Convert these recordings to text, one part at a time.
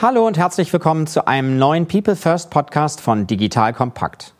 Hallo und herzlich willkommen zu einem neuen People First Podcast von Digital Kompakt.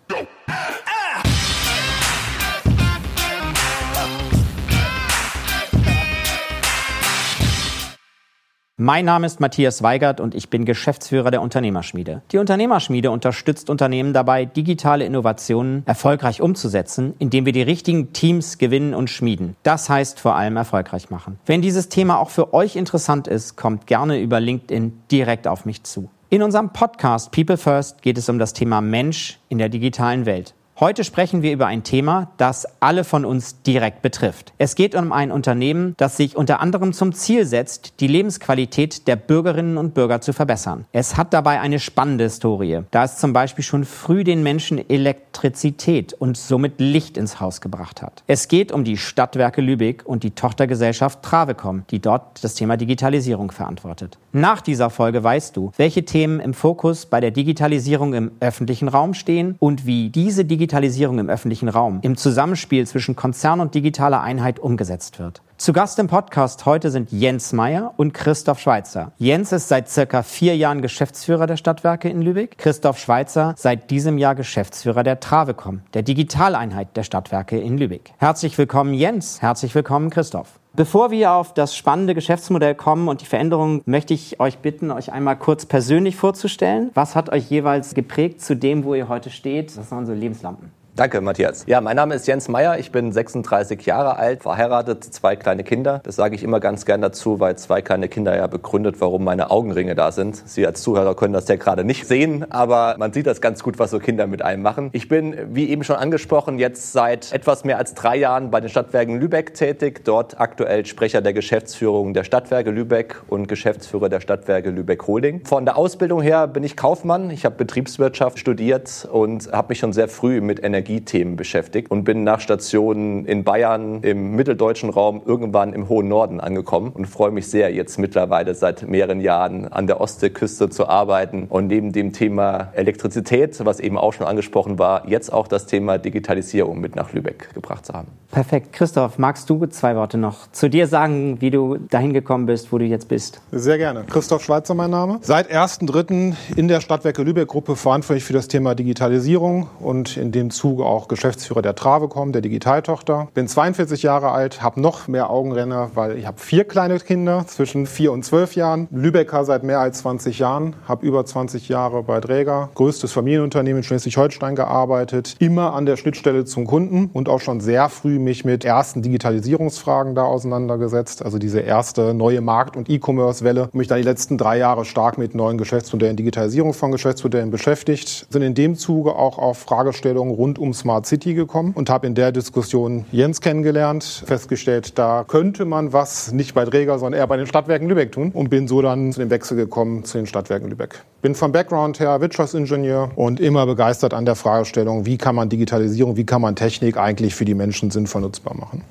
Mein Name ist Matthias Weigert und ich bin Geschäftsführer der Unternehmerschmiede. Die Unternehmerschmiede unterstützt Unternehmen dabei, digitale Innovationen erfolgreich umzusetzen, indem wir die richtigen Teams gewinnen und schmieden. Das heißt vor allem erfolgreich machen. Wenn dieses Thema auch für euch interessant ist, kommt gerne über LinkedIn direkt auf mich zu. In unserem Podcast People First geht es um das Thema Mensch in der digitalen Welt. Heute sprechen wir über ein Thema, das alle von uns direkt betrifft. Es geht um ein Unternehmen, das sich unter anderem zum Ziel setzt, die Lebensqualität der Bürgerinnen und Bürger zu verbessern. Es hat dabei eine spannende Historie, da es zum Beispiel schon früh den Menschen Elektrizität und somit Licht ins Haus gebracht hat. Es geht um die Stadtwerke Lübeck und die Tochtergesellschaft Travecom, die dort das Thema Digitalisierung verantwortet. Nach dieser Folge weißt du, welche Themen im Fokus bei der Digitalisierung im öffentlichen Raum stehen und wie diese Digitalisierung im öffentlichen Raum im Zusammenspiel zwischen Konzern und digitaler Einheit umgesetzt wird. Zu Gast im Podcast heute sind Jens Meyer und Christoph Schweitzer. Jens ist seit circa vier Jahren Geschäftsführer der Stadtwerke in Lübeck. Christoph Schweitzer seit diesem Jahr Geschäftsführer der Travecom, der Digitaleinheit der Stadtwerke in Lübeck. Herzlich willkommen Jens, herzlich willkommen Christoph. Bevor wir auf das spannende Geschäftsmodell kommen und die Veränderungen, möchte ich euch bitten, euch einmal kurz persönlich vorzustellen. Was hat euch jeweils geprägt zu dem, wo ihr heute steht? Das sind unsere Lebenslampen. Danke, Matthias. Ja, mein Name ist Jens Meyer. Ich bin 36 Jahre alt, verheiratet, zwei kleine Kinder. Das sage ich immer ganz gern dazu, weil zwei kleine Kinder ja begründet, warum meine Augenringe da sind. Sie als Zuhörer können das ja gerade nicht sehen, aber man sieht das ganz gut, was so Kinder mit einem machen. Ich bin, wie eben schon angesprochen, jetzt seit etwas mehr als drei Jahren bei den Stadtwerken Lübeck tätig. Dort aktuell Sprecher der Geschäftsführung der Stadtwerke Lübeck und Geschäftsführer der Stadtwerke Lübeck Holding. Von der Ausbildung her bin ich Kaufmann. Ich habe Betriebswirtschaft studiert und habe mich schon sehr früh mit Energie Energiethemen beschäftigt und bin nach Stationen in Bayern, im mitteldeutschen Raum, irgendwann im hohen Norden angekommen und freue mich sehr, jetzt mittlerweile seit mehreren Jahren an der Ostseeküste zu arbeiten und neben dem Thema Elektrizität, was eben auch schon angesprochen war, jetzt auch das Thema Digitalisierung mit nach Lübeck gebracht zu haben. Perfekt. Christoph, magst du zwei Worte noch zu dir sagen, wie du dahin gekommen bist, wo du jetzt bist? Sehr gerne. Christoph Schweizer mein Name. Seit 1.3. in der Stadtwerke Lübeck Gruppe verantwortlich für das Thema Digitalisierung und in dem Zuge Zuge auch Geschäftsführer der Travecom, der Digitaltochter. Bin 42 Jahre alt, habe noch mehr Augenrenner, weil ich habe vier kleine Kinder zwischen vier und zwölf Jahren. Lübecker seit mehr als 20 Jahren, habe über 20 Jahre bei Dräger, größtes Familienunternehmen in Schleswig-Holstein gearbeitet, immer an der Schnittstelle zum Kunden und auch schon sehr früh mich mit ersten Digitalisierungsfragen da auseinandergesetzt. Also diese erste neue Markt- und E-Commerce-Welle. Mich dann die letzten drei Jahre stark mit neuen Geschäftsmodellen, Digitalisierung von Geschäftsmodellen beschäftigt. Sind in dem Zuge auch auf Fragestellungen rund um um Smart City gekommen und habe in der Diskussion Jens kennengelernt, festgestellt, da könnte man was nicht bei Träger, sondern eher bei den Stadtwerken Lübeck tun und bin so dann zu dem Wechsel gekommen zu den Stadtwerken Lübeck. Bin vom Background her Wirtschaftsingenieur und immer begeistert an der Fragestellung, wie kann man Digitalisierung, wie kann man Technik eigentlich für die Menschen sinnvoll nutzbar machen.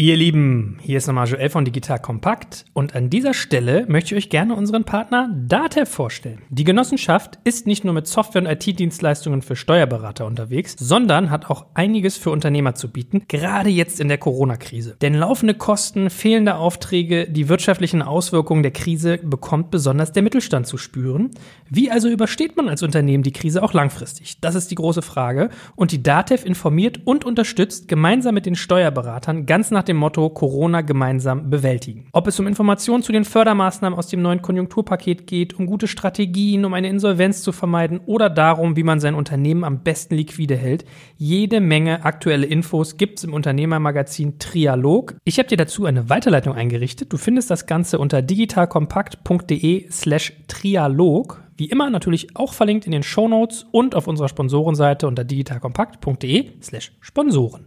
Ihr Lieben, hier ist nochmal Joel von Digital Kompakt und an dieser Stelle möchte ich euch gerne unseren Partner Datev vorstellen. Die Genossenschaft ist nicht nur mit Software- und IT-Dienstleistungen für Steuerberater unterwegs, sondern hat auch einiges für Unternehmer zu bieten, gerade jetzt in der Corona-Krise. Denn laufende Kosten, fehlende Aufträge, die wirtschaftlichen Auswirkungen der Krise bekommt besonders der Mittelstand zu spüren. Wie also übersteht man als Unternehmen die Krise auch langfristig? Das ist die große Frage und die Datev informiert und unterstützt gemeinsam mit den Steuerberatern ganz nach dem Motto Corona gemeinsam bewältigen. Ob es um Informationen zu den Fördermaßnahmen aus dem neuen Konjunkturpaket geht, um gute Strategien, um eine Insolvenz zu vermeiden oder darum, wie man sein Unternehmen am besten liquide hält, jede Menge aktuelle Infos gibt es im Unternehmermagazin Trialog. Ich habe dir dazu eine Weiterleitung eingerichtet. Du findest das Ganze unter digitalkompakt.de slash Trialog. Wie immer natürlich auch verlinkt in den Show Notes und auf unserer Sponsorenseite unter digitalkompakt.de slash Sponsoren.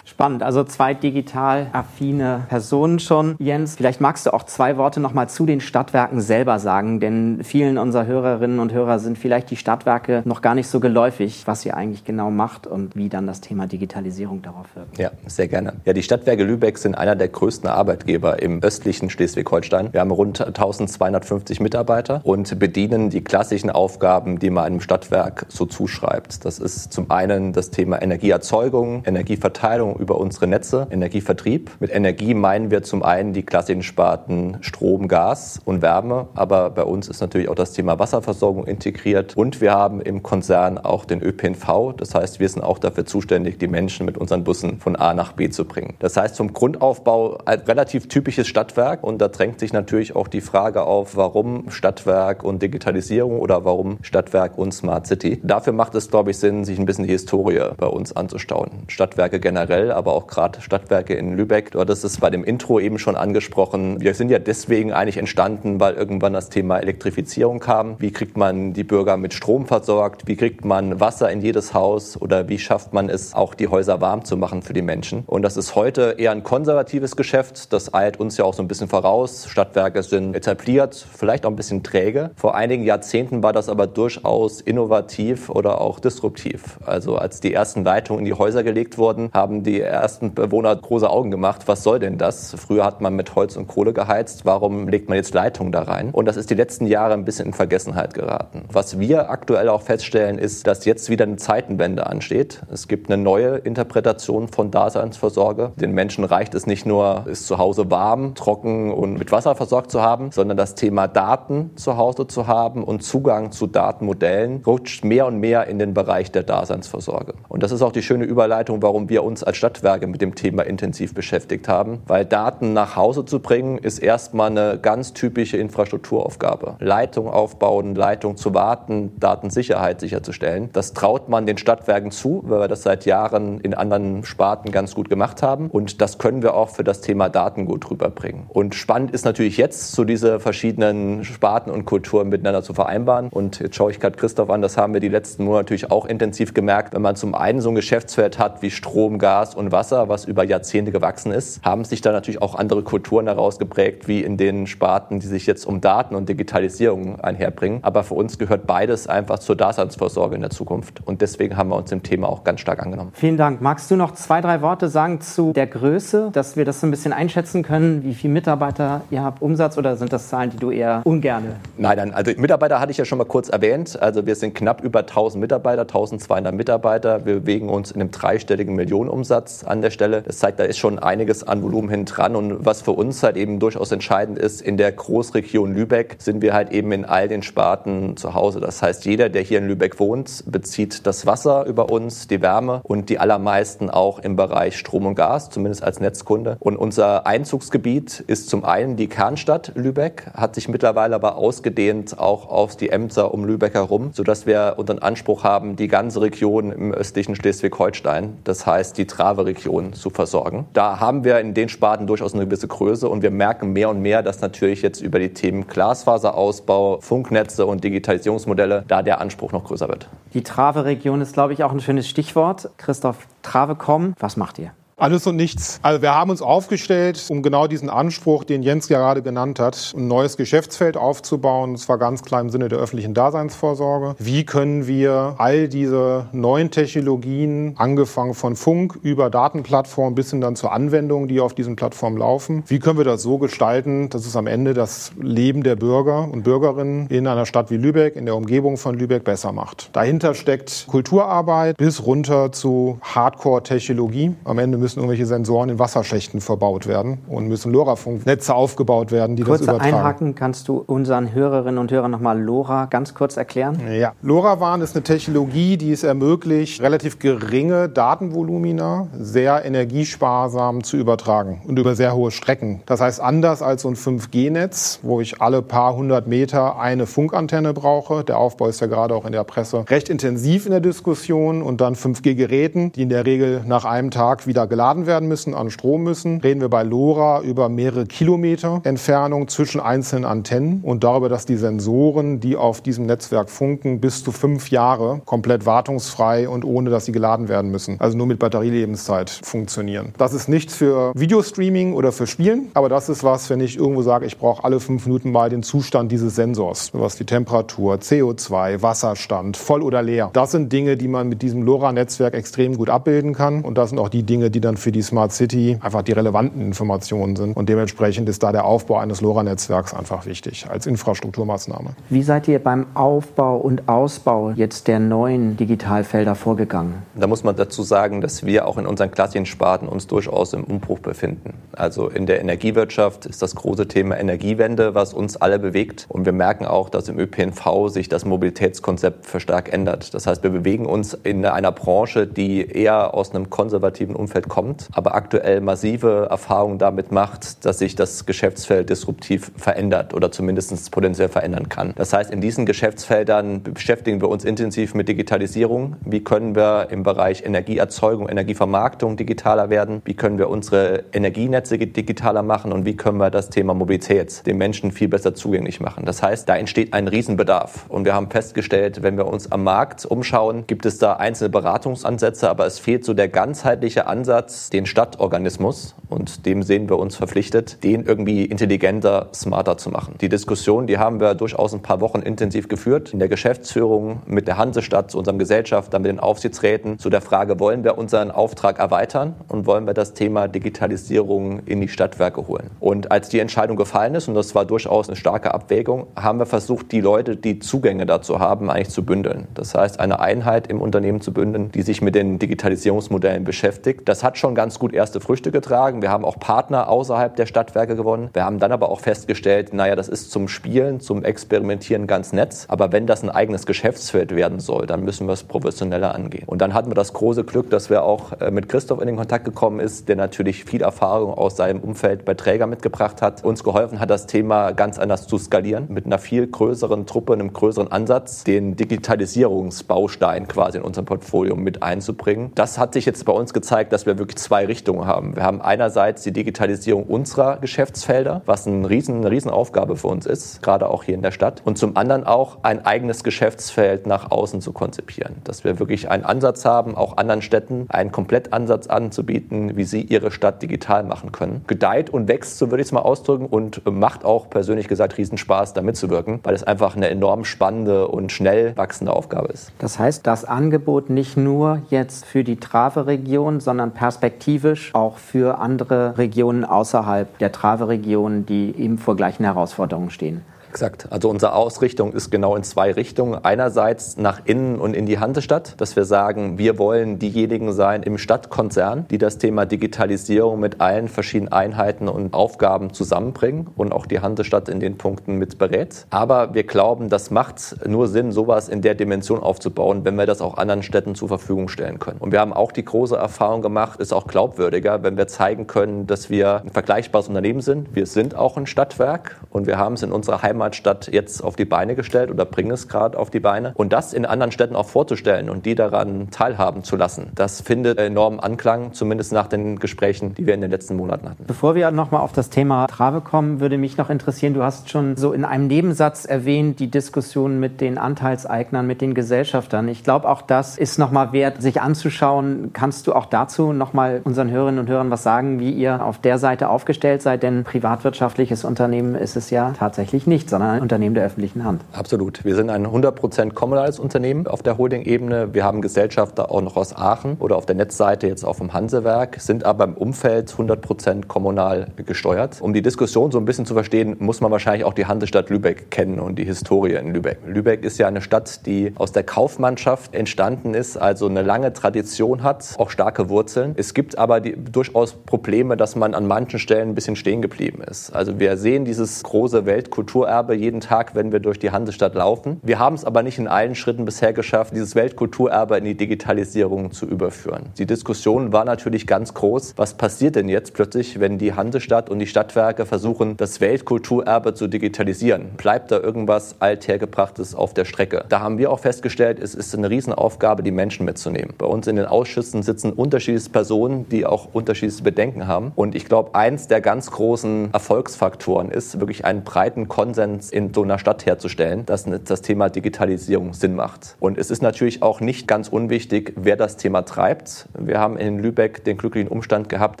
Spannend, also zwei digital affine Personen schon. Jens, vielleicht magst du auch zwei Worte nochmal zu den Stadtwerken selber sagen, denn vielen unserer Hörerinnen und Hörer sind vielleicht die Stadtwerke noch gar nicht so geläufig, was ihr eigentlich genau macht und wie dann das Thema Digitalisierung darauf wirkt. Ja, sehr gerne. Ja, die Stadtwerke Lübeck sind einer der größten Arbeitgeber im östlichen Schleswig-Holstein. Wir haben rund 1250 Mitarbeiter und bedienen die klassischen Aufgaben, die man einem Stadtwerk so zuschreibt. Das ist zum einen das Thema Energieerzeugung, Energieverteilung über unsere Netze, Energievertrieb. Mit Energie meinen wir zum einen die klassischen Sparten Strom, Gas und Wärme, aber bei uns ist natürlich auch das Thema Wasserversorgung integriert und wir haben im Konzern auch den ÖPNV. Das heißt, wir sind auch dafür zuständig, die Menschen mit unseren Bussen von A nach B zu bringen. Das heißt, zum Grundaufbau ein relativ typisches Stadtwerk und da drängt sich natürlich auch die Frage auf, warum Stadtwerk und Digitalisierung oder warum Stadtwerk und Smart City. Dafür macht es, glaube ich, Sinn, sich ein bisschen die Historie bei uns anzustauen. Stadtwerke generell, aber auch gerade Stadtwerke in Lübeck. Du hattest es bei dem Intro eben schon angesprochen. Wir sind ja deswegen eigentlich entstanden, weil irgendwann das Thema Elektrifizierung kam. Wie kriegt man die Bürger mit Strom versorgt? Wie kriegt man Wasser in jedes Haus? Oder wie schafft man es, auch die Häuser warm zu machen für die Menschen? Und das ist heute eher ein konservatives Geschäft. Das eilt uns ja auch so ein bisschen voraus. Stadtwerke sind etabliert, vielleicht auch ein bisschen träge. Vor einigen Jahrzehnten war das aber durchaus innovativ oder auch disruptiv. Also als die ersten Leitungen in die Häuser gelegt wurden, haben die ersten Bewohner große Augen gemacht. Was soll denn das? Früher hat man mit Holz und Kohle geheizt. Warum legt man jetzt Leitungen da rein? Und das ist die letzten Jahre ein bisschen in Vergessenheit geraten. Was wir aktuell auch feststellen, ist, dass jetzt wieder eine Zeitenwende ansteht. Es gibt eine neue Interpretation von Daseinsvorsorge. Den Menschen reicht es nicht nur, es zu Hause warm, trocken und mit Wasser versorgt zu haben, sondern das Thema Daten zu Hause zu haben und Zugang zu Datenmodellen rutscht mehr und mehr in den Bereich der Daseinsvorsorge. Und das ist auch die schöne Überleitung, warum wir uns als Stadtwerke mit dem Thema intensiv beschäftigt haben. Weil Daten nach Hause zu bringen, ist erstmal eine ganz typische Infrastrukturaufgabe. Leitung aufbauen, Leitung zu warten, Datensicherheit sicherzustellen. Das traut man den Stadtwerken zu, weil wir das seit Jahren in anderen Sparten ganz gut gemacht haben. Und das können wir auch für das Thema Daten gut rüberbringen. Und spannend ist natürlich jetzt, so diese verschiedenen Sparten und Kulturen miteinander zu vereinbaren. Und jetzt schaue ich gerade Christoph an, das haben wir die letzten Monate natürlich auch intensiv gemerkt. Wenn man zum einen so ein Geschäftsfeld hat wie Strom, Gas und Wasser, was über Jahrzehnte gewachsen ist, haben sich da natürlich auch andere Kulturen herausgeprägt, wie in den Sparten, die sich jetzt um Daten und Digitalisierung einherbringen. Aber für uns gehört beides einfach zur Daseinsvorsorge in der Zukunft. Und deswegen haben wir uns dem Thema auch ganz stark angenommen. Vielen Dank. Magst du noch zwei, drei Worte sagen zu der Größe, dass wir das so ein bisschen einschätzen können, wie viele Mitarbeiter ihr habt, Umsatz oder sind das Zahlen, die du eher ungerne? Nein, nein, also Mitarbeiter hatte ich ja schon mal kurz erwähnt. Also wir sind knapp über 1000 Mitarbeiter, 1200 Mitarbeiter. Wir bewegen uns in einem dreistelligen Millionenumsatz an der Stelle. Das zeigt, da ist schon einiges an Volumen hin dran. Und was für uns halt eben durchaus entscheidend ist, in der Großregion Lübeck sind wir halt eben in all den Sparten zu Hause. Das heißt, jeder, der hier in Lübeck wohnt, bezieht das Wasser über uns, die Wärme und die allermeisten auch im Bereich Strom und Gas, zumindest als Netzkunde. Und unser Einzugsgebiet ist zum einen die Kernstadt Lübeck, hat sich mittlerweile aber ausgedehnt auch auf die Ämter um Lübeck herum, sodass wir unseren Anspruch haben, die ganze Region im östlichen Schleswig-Holstein, das heißt die Trave-Region, zu versorgen. Da haben wir in den Sparten durchaus eine gewisse Größe und wir merken mehr und mehr, dass natürlich jetzt über die Themen Glasfaserausbau, Funknetze und Digitalisierungsmodelle da der Anspruch noch größer wird. Die Trave-Region ist, glaube ich, auch ein schönes Stichwort. Christoph, Trave.com, was macht ihr? Alles und nichts. Also wir haben uns aufgestellt, um genau diesen Anspruch, den Jens gerade genannt hat, ein neues Geschäftsfeld aufzubauen. Und zwar ganz klar im Sinne der öffentlichen Daseinsvorsorge. Wie können wir all diese neuen Technologien, angefangen von Funk über Datenplattformen bis hin dann zur Anwendung, die auf diesen Plattformen laufen, wie können wir das so gestalten, dass es am Ende das Leben der Bürger und Bürgerinnen in einer Stadt wie Lübeck, in der Umgebung von Lübeck besser macht. Dahinter steckt Kulturarbeit bis runter zu Hardcore-Technologie. Am Ende müssen müssen irgendwelche Sensoren in Wasserschächten verbaut werden und müssen LoRa-Funknetze aufgebaut werden, die Kurze das übertragen. einhaken, kannst du unseren Hörerinnen und Hörern nochmal LoRa ganz kurz erklären? Ja, LoRaWAN ist eine Technologie, die es ermöglicht, relativ geringe Datenvolumina sehr energiesparsam zu übertragen und über sehr hohe Strecken. Das heißt, anders als so ein 5G-Netz, wo ich alle paar hundert Meter eine Funkantenne brauche, der Aufbau ist ja gerade auch in der Presse recht intensiv in der Diskussion und dann 5G-Geräten, die in der Regel nach einem Tag wieder geladen geladen werden müssen, an Strom müssen, reden wir bei LoRa über mehrere Kilometer Entfernung zwischen einzelnen Antennen und darüber, dass die Sensoren, die auf diesem Netzwerk funken, bis zu fünf Jahre komplett wartungsfrei und ohne, dass sie geladen werden müssen, also nur mit Batterielebenszeit funktionieren. Das ist nichts für Videostreaming oder für Spielen, aber das ist was, wenn ich irgendwo sage, ich brauche alle fünf Minuten mal den Zustand dieses Sensors, was die Temperatur, CO2, Wasserstand, voll oder leer. Das sind Dinge, die man mit diesem LoRa-Netzwerk extrem gut abbilden kann und das sind auch die Dinge, die die dann für die Smart City einfach die relevanten Informationen sind. Und dementsprechend ist da der Aufbau eines LoRa-Netzwerks einfach wichtig als Infrastrukturmaßnahme. Wie seid ihr beim Aufbau und Ausbau jetzt der neuen Digitalfelder vorgegangen? Da muss man dazu sagen, dass wir auch in unseren klassischen Sparten uns durchaus im Umbruch befinden. Also in der Energiewirtschaft ist das große Thema Energiewende, was uns alle bewegt. Und wir merken auch, dass im ÖPNV sich das Mobilitätskonzept verstärkt ändert. Das heißt, wir bewegen uns in einer Branche, die eher aus einem konservativen Umfeld kommt, aber aktuell massive Erfahrungen damit macht, dass sich das Geschäftsfeld disruptiv verändert oder zumindest potenziell verändern kann. Das heißt, in diesen Geschäftsfeldern beschäftigen wir uns intensiv mit Digitalisierung. Wie können wir im Bereich Energieerzeugung, Energievermarktung digitaler werden? Wie können wir unsere Energienetze digitaler machen? Und wie können wir das Thema Mobilität den Menschen viel besser zugänglich machen? Das heißt, da entsteht ein Riesenbedarf. Und wir haben festgestellt, wenn wir uns am Markt umschauen, gibt es da einzelne Beratungsansätze, aber es fehlt so der ganzheitliche Ansatz, den Stadtorganismus, und dem sehen wir uns verpflichtet, den irgendwie intelligenter, smarter zu machen. Die Diskussion, die haben wir durchaus ein paar Wochen intensiv geführt in der Geschäftsführung mit der Hansestadt, zu unserem Gesellschafter, mit den Aufsichtsräten, zu der Frage, wollen wir unseren Auftrag erweitern und wollen wir das Thema Digitalisierung in die Stadtwerke holen. Und als die Entscheidung gefallen ist, und das war durchaus eine starke Abwägung, haben wir versucht, die Leute, die Zugänge dazu haben, eigentlich zu bündeln. Das heißt, eine Einheit im Unternehmen zu bündeln, die sich mit den Digitalisierungsmodellen beschäftigt. Das hat schon ganz gut erste Früchte getragen. Wir haben auch Partner außerhalb der Stadtwerke gewonnen. Wir haben dann aber auch festgestellt, naja, das ist zum Spielen, zum Experimentieren ganz nett. Aber wenn das ein eigenes Geschäftsfeld werden soll, dann müssen wir es professioneller angehen. Und dann hatten wir das große Glück, dass wir auch äh, mit Christoph in den Kontakt gekommen ist, der natürlich viel Erfahrung aus seinem Umfeld bei Träger mitgebracht hat, uns geholfen hat, das Thema ganz anders zu skalieren, mit einer viel größeren Truppe, einem größeren Ansatz, den Digitalisierungsbaustein quasi in unserem Portfolio mit einzubringen. Das hat sich jetzt bei uns gezeigt, dass wir wirklich zwei Richtungen haben. Wir haben einerseits die Digitalisierung unserer Geschäftsfelder, was ein riesen, eine Riesenaufgabe für uns ist, gerade auch hier in der Stadt. Und zum anderen auch ein eigenes Geschäftsfeld nach außen zu konzipieren. Dass wir wirklich einen Ansatz haben, auch anderen Städten einen Komplettansatz anzubieten, wie sie ihre Stadt digital machen können. Gedeiht und wächst, so würde ich es mal ausdrücken, und macht auch persönlich gesagt Riesenspaß, da mitzuwirken, weil es einfach eine enorm spannende und schnell wachsende Aufgabe ist. Das heißt, das Angebot nicht nur jetzt für die Trave-Region, sondern perspektivisch auch für andere Regionen außerhalb der Trave-Region, die eben vor gleichen Herausforderungen stehen. Exakt. Also unsere Ausrichtung ist genau in zwei Richtungen. Einerseits nach innen und in die Hansestadt, dass wir sagen, wir wollen diejenigen sein im Stadtkonzern, die das Thema Digitalisierung mit allen verschiedenen Einheiten und Aufgaben zusammenbringen und auch die Hansestadt in den Punkten mit berät. Aber wir glauben, das macht nur Sinn, sowas in der Dimension aufzubauen, wenn wir das auch anderen Städten zur Verfügung stellen können. Und wir haben auch die große Erfahrung gemacht, ist auch glaubwürdiger, wenn wir zeigen können, dass wir ein vergleichbares Unternehmen sind. Wir sind auch ein Stadtwerk und wir haben es in unserer Heimat Heimatstadt jetzt auf die Beine gestellt oder bringen es gerade auf die Beine. Und das in anderen Städten auch vorzustellen und die daran teilhaben zu lassen, das findet enormen Anklang, zumindest nach den Gesprächen, die wir in den letzten Monaten hatten. Bevor wir nochmal auf das Thema Trave kommen, würde mich noch interessieren, du hast schon so in einem Nebensatz erwähnt, die Diskussion mit den Anteilseignern, mit den Gesellschaftern. Ich glaube, auch das ist nochmal wert, sich anzuschauen. Kannst du auch dazu nochmal unseren Hörerinnen und Hörern was sagen, wie ihr auf der Seite aufgestellt seid? Denn privatwirtschaftliches Unternehmen ist es ja tatsächlich nicht, sondern ein Unternehmen der öffentlichen Hand. Absolut. Wir sind ein 100% kommunales Unternehmen auf der Holding-Ebene. Wir haben Gesellschafter auch noch aus Aachen oder auf der Netzseite jetzt auch vom Hansewerk, sind aber im Umfeld 100% kommunal gesteuert. Um die Diskussion so ein bisschen zu verstehen, muss man wahrscheinlich auch die Hansestadt Lübeck kennen und die Historie in Lübeck. Lübeck ist ja eine Stadt, die aus der Kaufmannschaft entstanden ist, also eine lange Tradition hat, auch starke Wurzeln. Es gibt aber die, durchaus Probleme, dass man an manchen Stellen ein bisschen stehen geblieben ist. Also wir sehen dieses große Weltkulturerbe Weltkulturerbe jeden Tag, wenn wir durch die Hansestadt laufen. Wir haben es aber nicht in allen Schritten bisher geschafft, dieses Weltkulturerbe in die Digitalisierung zu überführen. Die Diskussion war natürlich ganz groß. Was passiert denn jetzt plötzlich, wenn die Hansestadt und die Stadtwerke versuchen, das Weltkulturerbe zu digitalisieren? Bleibt da irgendwas Althergebrachtes auf der Strecke? Da haben wir auch festgestellt, es ist eine Riesenaufgabe, die Menschen mitzunehmen. Bei uns in den Ausschüssen sitzen unterschiedliche Personen, die auch unterschiedliche Bedenken haben. Und ich glaube, eins der ganz großen Erfolgsfaktoren ist, wirklich einen breiten Konsens Zustand in so einer Stadt herzustellen, dass das Thema Digitalisierung Sinn macht. Und es ist natürlich auch nicht ganz unwichtig, wer das Thema treibt. Wir haben in Lübeck den glücklichen Umstand gehabt,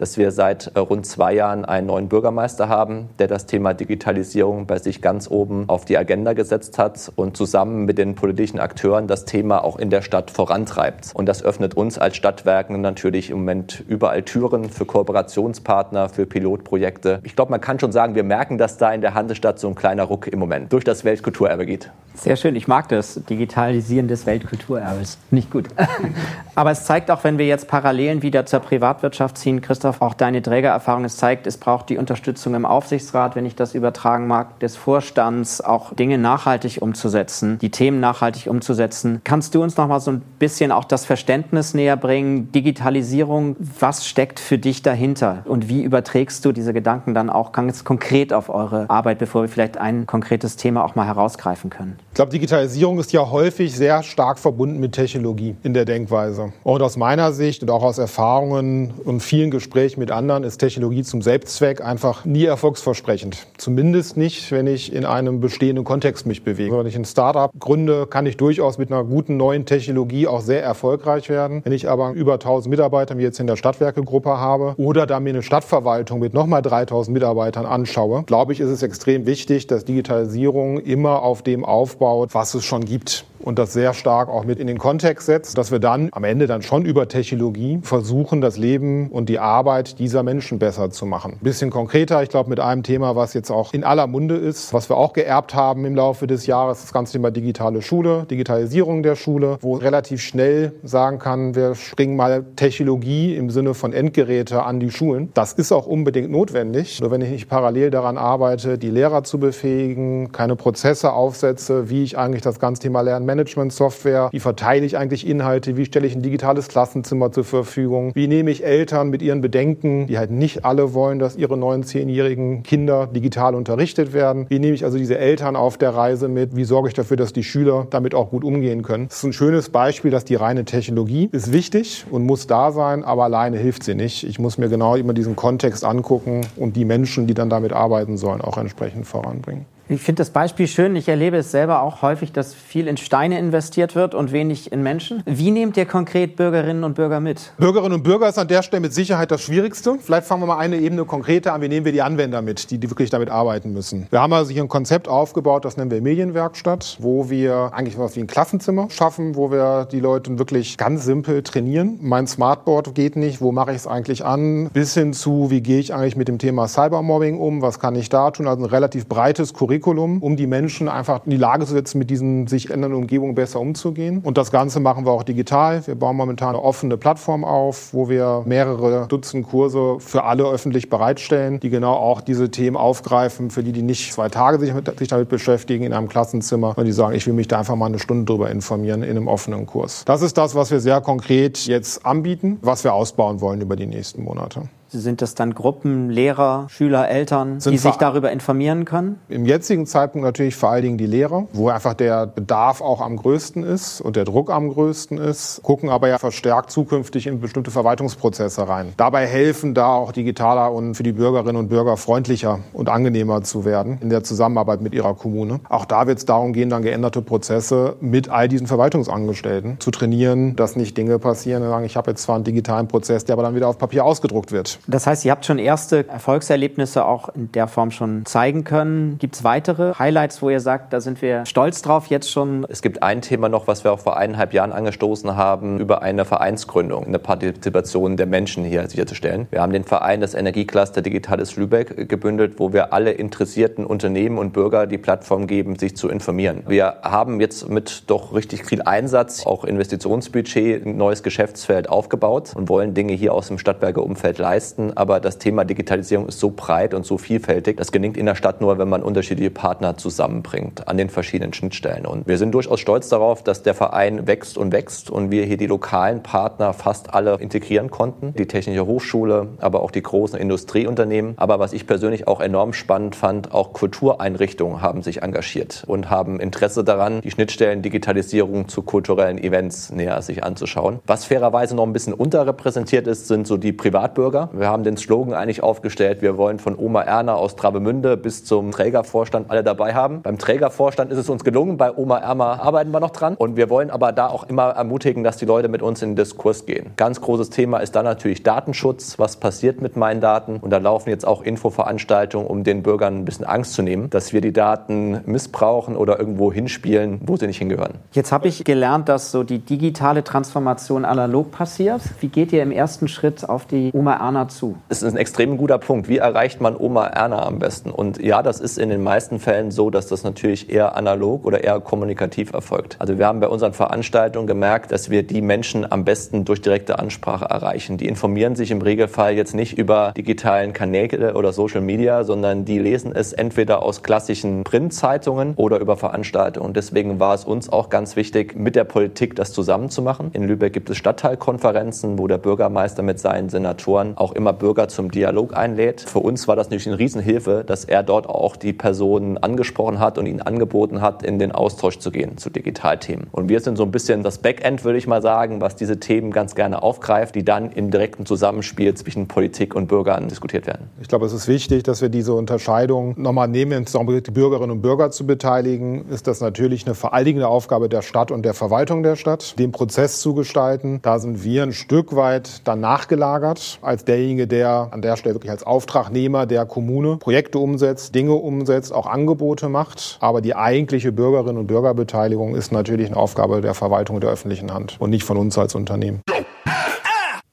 dass wir seit äh, rund zwei Jahren einen neuen Bürgermeister haben, der das Thema Digitalisierung bei sich ganz oben auf die Agenda gesetzt hat und zusammen mit den politischen Akteuren das Thema auch in der Stadt vorantreibt. Und das öffnet uns als Stadtwerken natürlich im Moment überall Türen für Kooperationspartner, für Pilotprojekte. Ich glaube, man kann schon sagen, wir merken, dass da in der Hansestadt so ein kleiner Ruck im Moment durch das Weltkulturerbe geht. Sehr schön, ich mag das Digitalisieren des Weltkulturerbes. Nicht gut. Aber es zeigt auch, wenn wir jetzt Parallelen wieder zur Privatwirtschaft ziehen, Christoph, auch deine Trägererfahrung, es zeigt, es braucht die Unterstützung im Aufsichtsrat, wenn ich das übertragen mag, des Vorstands, auch Dinge nachhaltig umzusetzen, die Themen nachhaltig umzusetzen. Kannst du uns noch mal so ein bisschen auch das Verständnis näher bringen? Digitalisierung, was steckt für dich dahinter? Und wie überträgst du diese Gedanken dann auch ganz konkret auf eure Arbeit, bevor wir vielleicht ein konkretes Thema auch mal herausgreifen können? Ich glaube, Digitalisierung ist ja häufig sehr stark verbunden mit Technologie in der Denkweise. Und aus meiner Sicht und auch aus Erfahrungen und vielen Gesprächen mit anderen ist Technologie zum Selbstzweck einfach nie erfolgsversprechend. Zumindest nicht, wenn ich in einem bestehenden Kontext mich bewege. Wenn ich ein Startup gründe, kann ich durchaus mit einer guten neuen Technologie auch sehr erfolgreich werden. Wenn ich aber über 1000 Mitarbeiter, wie jetzt in der Stadtwerkegruppe habe, oder da mir eine Stadtverwaltung mit nochmal 3000 Mitarbeitern anschaue, glaube ich, ist es extrem wichtig, dass Digitalisierung immer auf dem aufbaut, was es schon gibt und das sehr stark auch mit in den Kontext setzt, dass wir dann am Ende dann schon über Technologie versuchen, das Leben und die Arbeit dieser Menschen besser zu machen. Ein bisschen konkreter, ich glaube, mit einem Thema, was jetzt auch in aller Munde ist, was wir auch geerbt haben im Laufe des Jahres, das ganze Thema digitale Schule, Digitalisierung der Schule, wo relativ schnell sagen kann, wir springen mal Technologie im Sinne von Endgeräte an die Schulen. Das ist auch unbedingt notwendig. Nur wenn ich nicht parallel daran arbeite, die Lehrer zu befähigen, keine Prozesse aufsetze, wie ich eigentlich das ganze Thema Lernen Management-Software, wie verteile ich eigentlich Inhalte, wie stelle ich ein digitales Klassenzimmer zur Verfügung, wie nehme ich Eltern mit ihren Bedenken, die halt nicht alle wollen, dass ihre neun, zehnjährigen Kinder digital unterrichtet werden, wie nehme ich also diese Eltern auf der Reise mit, wie sorge ich dafür, dass die Schüler damit auch gut umgehen können. Das ist ein schönes Beispiel, dass die reine Technologie ist wichtig und muss da sein, aber alleine hilft sie nicht. Ich muss mir genau immer diesen Kontext angucken und die Menschen, die dann damit arbeiten sollen, auch entsprechend voranbringen. Ich finde das Beispiel schön. Ich erlebe es selber auch häufig, dass viel in Steine investiert wird und wenig in Menschen. Wie nehmt ihr konkret Bürgerinnen und Bürger mit? Bürgerinnen und Bürger ist an der Stelle mit Sicherheit das Schwierigste. Vielleicht fangen wir mal eine Ebene konkreter an. Wie nehmen wir die Anwender mit, die, die wirklich damit arbeiten müssen? Wir haben also hier ein Konzept aufgebaut, das nennen wir Medienwerkstatt, wo wir eigentlich was wie ein Klassenzimmer schaffen, wo wir die Leute wirklich ganz simpel trainieren. Mein Smartboard geht nicht, wo mache ich es eigentlich an? Bis hin zu, wie gehe ich eigentlich mit dem Thema Cybermobbing um? Was kann ich da tun? Also ein relativ breites Curriculum Curriculum, um die Menschen einfach in die Lage zu setzen, mit diesen sich ändernden Umgebungen besser umzugehen. Und das Ganze machen wir auch digital. Wir bauen momentan eine offene Plattform auf, wo wir mehrere Dutzend Kurse für alle öffentlich bereitstellen, die genau auch diese Themen aufgreifen, für die, die nicht zwei Tage sich, mit, sich damit beschäftigen in einem Klassenzimmer, und die sagen, ich will mich da einfach mal eine Stunde drüber informieren in einem offenen Kurs. Das ist das, was wir sehr konkret jetzt anbieten, was wir ausbauen wollen über die nächsten Monate. Sind das dann Gruppen, Lehrer, Schüler, Eltern, Sind die sich darüber informieren können? Im jetzigen Zeitpunkt natürlich vor allen Dingen die Lehrer, wo einfach der Bedarf auch am größten ist und der Druck am größten ist, gucken aber ja verstärkt zukünftig in bestimmte Verwaltungsprozesse rein. Dabei helfen da auch digitaler und für die Bürgerinnen und Bürger freundlicher und angenehmer zu werden in der Zusammenarbeit mit ihrer Kommune. Auch da wird es darum gehen, dann geänderte Prozesse mit all diesen Verwaltungsangestellten zu trainieren, dass nicht Dinge passieren, sagen, ich habe jetzt zwar einen digitalen Prozess, der aber dann wieder auf Papier ausgedruckt wird. Das heißt, ihr habt schon erste Erfolgserlebnisse auch in der Form schon zeigen können. Gibt es weitere Highlights, wo ihr sagt, da sind wir stolz drauf jetzt schon? Es gibt ein Thema noch, was wir auch vor eineinhalb Jahren angestoßen haben, über eine Vereinsgründung, eine Partizipation der Menschen hier sicherzustellen. Wir haben den Verein das Energiecluster Digitales Lübeck gebündelt, wo wir alle interessierten Unternehmen und Bürger die Plattform geben, sich zu informieren. Wir haben jetzt mit doch richtig viel Einsatz, auch Investitionsbudget, ein neues Geschäftsfeld aufgebaut und wollen Dinge hier aus dem Stadtberger Umfeld leisten leisten. Aber das Thema Digitalisierung ist so breit und so vielfältig. Das gelingt in der Stadt nur, wenn man unterschiedliche Partner zusammenbringt an den verschiedenen Schnittstellen. Und wir sind durchaus stolz darauf, dass der Verein wächst und wächst und wir hier die lokalen Partner fast alle integrieren konnten. Die Technische Hochschule, aber auch die großen Industrieunternehmen. Aber was ich persönlich auch enorm spannend fand, auch Kultureinrichtungen haben sich engagiert und haben Interesse daran, die Schnittstellen Digitalisierung zu kulturellen Events näher sich anzuschauen. Was fairerweise noch ein bisschen unterrepräsentiert ist, sind so die Privatbürger Wir haben den Slogan eigentlich aufgestellt, wir wollen von Oma Erna aus Travemünde bis zum Trägervorstand alle dabei haben. Beim Trägervorstand ist es uns gelungen, bei Oma Erna arbeiten wir noch dran. Und wir wollen aber da auch immer ermutigen, dass die Leute mit uns in den Diskurs gehen. Ganz großes Thema ist dann natürlich Datenschutz. Was passiert mit meinen Daten? Und da laufen jetzt auch Infoveranstaltungen, um den Bürgern ein bisschen Angst zu nehmen, dass wir die Daten missbrauchen oder irgendwo hinspielen, wo sie nicht hingehören. Jetzt habe ich gelernt, dass so die digitale Transformation analog passiert. Wie geht ihr im ersten Schritt auf die Oma Erna zu? Es ist ein extrem guter Punkt. Wie erreicht man Oma Erna am besten? Und ja, das ist in den meisten Fällen so, dass das natürlich eher analog oder eher kommunikativ erfolgt. Also wir haben bei unseren Veranstaltungen gemerkt, dass wir die Menschen am besten durch direkte Ansprache erreichen. Die informieren sich im Regelfall jetzt nicht über digitalen Kanäle oder Social Media, sondern die lesen es entweder aus klassischen Printzeitungen oder über Veranstaltungen. Deswegen war es uns auch ganz wichtig, mit der Politik das zusammenzumachen. In Lübeck gibt es Stadtteilkonferenzen, wo der Bürgermeister mit seinen Senatoren auch immer Bürger zum Dialog einlädt. Für uns war das natürlich eine Riesenhilfe, dass er dort auch die Personen angesprochen hat und ihnen angeboten hat, in den Austausch zu gehen zu Digitalthemen. Und wir sind so ein bisschen das Backend, würde ich mal sagen, was diese Themen ganz gerne aufgreift, die dann im direkten Zusammenspiel zwischen Politik und Bürgern diskutiert werden. Ich glaube, es ist wichtig, dass wir diese Unterscheidung nochmal nehmen, insbesondere die Bürgerinnen und Bürger zu beteiligen. Ist das natürlich eine veraldigende Aufgabe der Stadt und der Verwaltung der Stadt, den Prozess zu gestalten. Da sind wir ein Stück weit dann nachgelagert als derjenige, der an der Stelle wirklich als Auftragnehmer der Kommune Projekte umsetzt, Dinge umsetzt, auch Angebote macht. Aber die eigentliche Bürgerinnen und Bürgerbeteiligung ist natürlich eine Aufgabe der Verwaltung der öffentlichen Hand und nicht von uns als Unternehmen.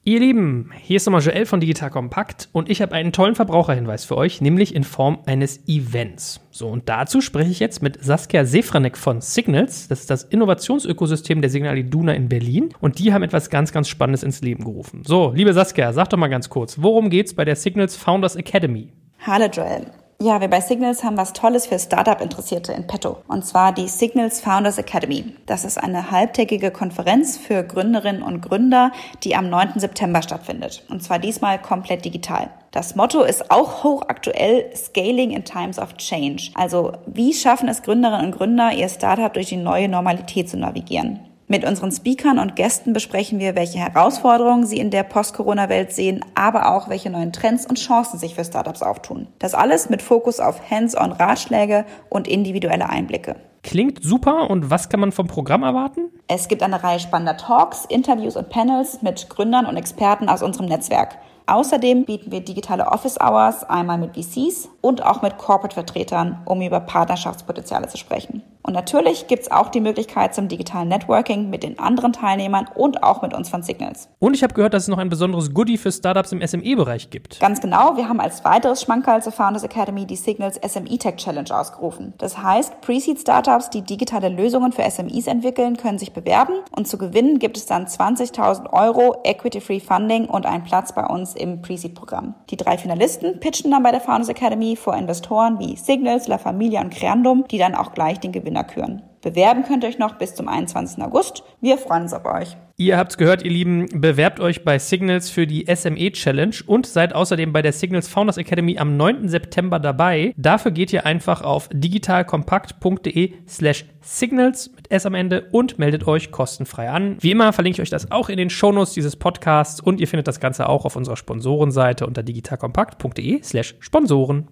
Ihr Lieben, hier ist nochmal Joel von Digital Kompakt und ich habe einen tollen Verbraucherhinweis für euch, nämlich in Form eines Events. So, und dazu spreche ich jetzt mit Saskia Sefranek von Signals. Das ist das Innovationsökosystem der Signal Iduna in Berlin. Und die haben etwas ganz, ganz Spannendes ins Leben gerufen. So, liebe Saskia, sag doch mal ganz kurz, worum geht's bei der Signals Founders Academy? Hallo Joel. Ja, wir bei Signals haben was Tolles für Startup-Interessierte in petto. Und zwar die Signals Founders Academy. Das ist eine halbtägige Konferenz für Gründerinnen und Gründer, die am 9. September stattfindet. Und zwar diesmal komplett digital. Das Motto ist auch hochaktuell Scaling in Times of Change. Also wie schaffen es Gründerinnen und Gründer, ihr Startup durch die neue Normalität zu navigieren? Mit unseren Speakern und Gästen besprechen wir, welche Herausforderungen sie in der Post-Corona-Welt sehen, aber auch welche neuen Trends und Chancen sich für Startups auftun. Das alles mit Fokus auf Hands-on-Ratschläge und individuelle Einblicke. Klingt super und was kann man vom Programm erwarten? Es gibt eine Reihe spannender Talks, Interviews und Panels mit Gründern und Experten aus unserem Netzwerk. Außerdem bieten wir digitale Office Hours einmal mit VCs und auch mit Corporate-Vertretern, um über Partnerschaftspotenziale zu sprechen. Und natürlich gibt's auch die Möglichkeit zum digitalen Networking mit den anderen Teilnehmern und auch mit uns von Signals. Und ich habe gehört, dass es noch ein besonderes Goodie für Startups im SME-Bereich gibt. Ganz genau, wir haben als weiteres Schmankerl zur Founders Academy die Signals SME Tech Challenge ausgerufen. Das heißt, Pre-Seed Startups, die digitale Lösungen für SMEs entwickeln, können sich bewerben und zu gewinnen gibt es dann 20.000 Euro Equity-Free Funding und einen Platz bei uns im Pre-Seed-Programm. Die drei Finalisten pitchen dann bei der Founders Academy vor Investoren wie Signals, La Familia und Creandum, die dann auch gleich den Gewinner küren. Bewerben könnt ihr euch noch bis zum 21. August. Wir freuen uns auf euch. Ihr habt's gehört, ihr Lieben, bewerbt euch bei Signals für die SME Challenge und seid außerdem bei der Signals Founders Academy am 9. September dabei. Dafür geht ihr einfach auf digitalkompakt.de slash signals mit S am Ende und meldet euch kostenfrei an. Wie immer verlinke ich euch das auch in den Shownotes dieses Podcasts und ihr findet das Ganze auch auf unserer Sponsorenseite unter digitalkompakt.de slash Sponsoren.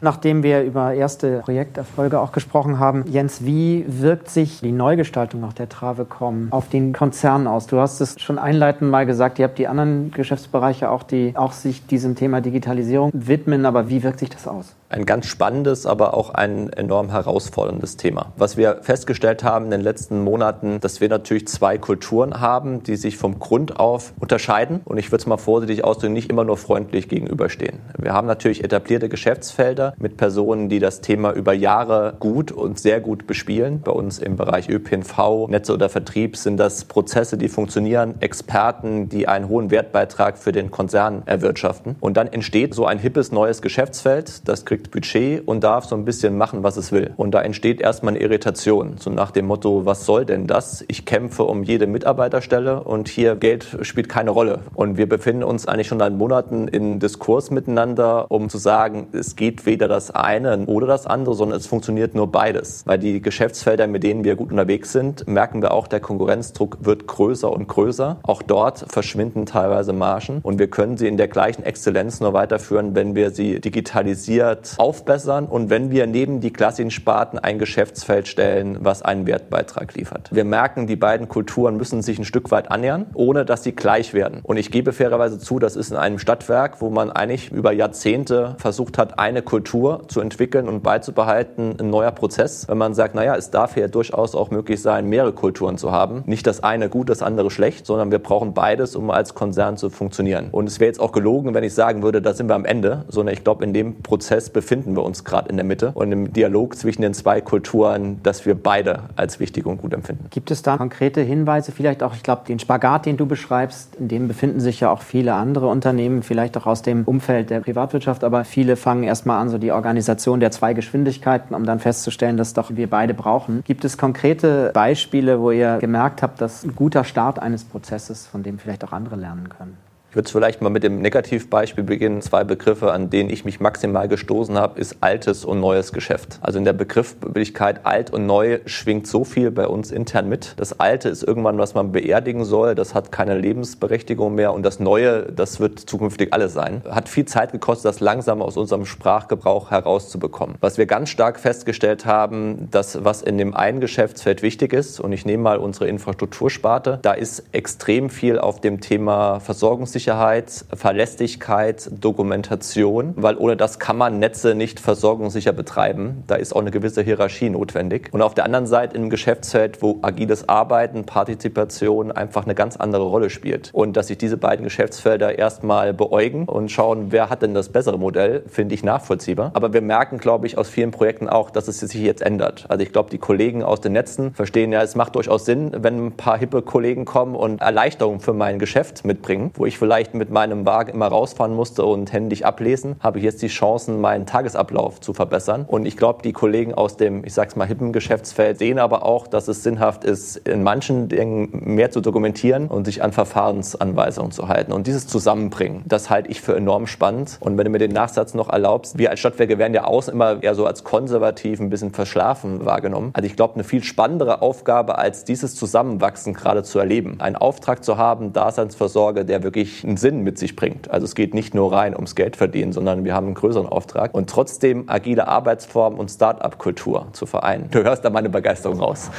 Nachdem wir über erste Projekterfolge auch gesprochen haben, Jens, wie wirkt sich die Neugestaltung nach der Travecom auf den Konzern aus? Du hast es schon einleitend mal gesagt, ihr habt die anderen Geschäftsbereiche auch, die auch sich diesem Thema Digitalisierung widmen, aber wie wirkt sich das aus? Ein ganz spannendes, aber auch ein enorm herausforderndes Thema. Was wir festgestellt haben in den letzten Monaten, dass wir natürlich zwei Kulturen haben, die sich vom Grund auf unterscheiden. Und ich würde es mal vorsichtig ausdrücken, nicht immer nur freundlich gegenüberstehen. Wir haben natürlich etablierte Geschäftsfelder mit Personen, die das Thema über Jahre gut und sehr gut bespielen. Bei uns im Bereich ÖPNV, Netze oder Vertrieb sind das Prozesse, die funktionieren, Experten, die einen hohen Wertbeitrag für den Konzern erwirtschaften. Und dann entsteht so ein hippes neues Geschäftsfeld. Das kriegt kriegt Budget und darf so ein bisschen machen, was es will. Und da entsteht erstmal eine Irritation, so nach dem Motto, was soll denn das? Ich kämpfe um jede Mitarbeiterstelle und hier Geld spielt keine Rolle. Und wir befinden uns eigentlich schon seit Monaten in Diskurs miteinander, um zu sagen, es geht weder das eine oder das andere, sondern es funktioniert nur beides. Weil die Geschäftsfelder, mit denen wir gut unterwegs sind, merken wir auch, der Konkurrenzdruck wird größer und größer. Auch dort verschwinden teilweise Margen und wir können sie in der gleichen Exzellenz nur weiterführen, wenn wir sie digitalisiert aufbessern und wenn wir neben die klassischen Sparten ein Geschäftsfeld stellen, was einen Wertbeitrag liefert. Wir merken, die beiden Kulturen müssen sich ein Stück weit annähern, ohne dass sie gleich werden. Und ich gebe fairerweise zu, das ist in einem Stadtwerk, wo man eigentlich über Jahrzehnte versucht hat, eine Kultur zu entwickeln und beizubehalten, ein neuer Prozess. Wenn man sagt, naja, es darf ja durchaus auch möglich sein, mehrere Kulturen zu haben. Nicht das eine gut, das andere schlecht, sondern wir brauchen beides, um als Konzern zu funktionieren. Und es wäre jetzt auch gelogen, wenn ich sagen würde, da sind wir am Ende, sondern ich glaube, in dem Prozess befinden wir uns gerade in der Mitte und im Dialog zwischen den zwei Kulturen, dass wir beide als wichtig und gut empfinden. Gibt es da konkrete Hinweise, vielleicht auch, ich glaube, den Spagat, den du beschreibst, in dem befinden sich ja auch viele andere Unternehmen, vielleicht auch aus dem Umfeld der Privatwirtschaft, aber viele fangen erstmal an, so die Organisation der zwei Geschwindigkeiten, um dann festzustellen, dass doch wir beide brauchen. Gibt es konkrete Beispiele, wo ihr gemerkt habt, dass ein guter Start eines Prozesses, von dem vielleicht auch andere lernen können? Ich würde vielleicht mal mit dem Negativbeispiel beginnen. Zwei Begriffe, an denen ich mich maximal gestoßen habe, ist altes und neues Geschäft. Also in der Begrifflichkeit alt und neu schwingt so viel bei uns intern mit. Das Alte ist irgendwann, was man beerdigen soll. Das hat keine Lebensberechtigung mehr. Und das Neue, das wird zukünftig alles sein. Hat viel Zeit gekostet, das langsam aus unserem Sprachgebrauch herauszubekommen. Was wir ganz stark festgestellt haben, dass was in dem einen Geschäftsfeld wichtig ist, und ich nehme mal unsere Infrastruktursparte, da ist extrem viel auf dem Thema Versorgungssicherheit Versorgungssicherheit, Verlässlichkeit, Dokumentation, weil ohne das kann man Netze nicht versorgungssicher betreiben. Da ist auch eine gewisse Hierarchie notwendig. Und auf der anderen Seite im Geschäftsfeld, wo agiles Arbeiten, Partizipation einfach eine ganz andere Rolle spielt. Und dass sich diese beiden Geschäftsfelder erstmal beäugen und schauen, wer hat denn das bessere Modell, finde ich nachvollziehbar. Aber wir merken, glaube ich, aus vielen Projekten auch, dass es sich jetzt ändert. Also ich glaube, die Kollegen aus den Netzen verstehen ja, es macht durchaus Sinn, wenn ein paar hippe Kollegen kommen und Erleichterungen für mein Geschäft mitbringen, wo ich vielleicht vielleicht mit meinem Wagen immer rausfahren musste und händisch ablesen, habe ich jetzt die Chancen, meinen Tagesablauf zu verbessern. Und ich glaube, die Kollegen aus dem, ich sag's mal, hippen Geschäftsfeld sehen aber auch, dass es sinnhaft ist, in manchen Dingen mehr zu dokumentieren und sich an Verfahrensanweisungen zu halten. Und dieses Zusammenbringen, das halte ich für enorm spannend. Und wenn du mir den Nachsatz noch erlaubst, wir als Stadtwerke werden ja außen immer eher so als konservativ, ein bisschen verschlafen wahrgenommen. Also ich glaube, eine viel spannendere Aufgabe, als dieses Zusammenwachsen gerade zu erleben. Einen Auftrag zu haben, Daseinsvorsorge, der wirklich einen Sinn mit sich bringt. Also es geht nicht nur rein ums Geld verdienen, sondern wir haben einen größeren Auftrag und trotzdem agile Arbeitsformen und Start-up-Kultur zu vereinen. Du hörst da meine Begeisterung raus.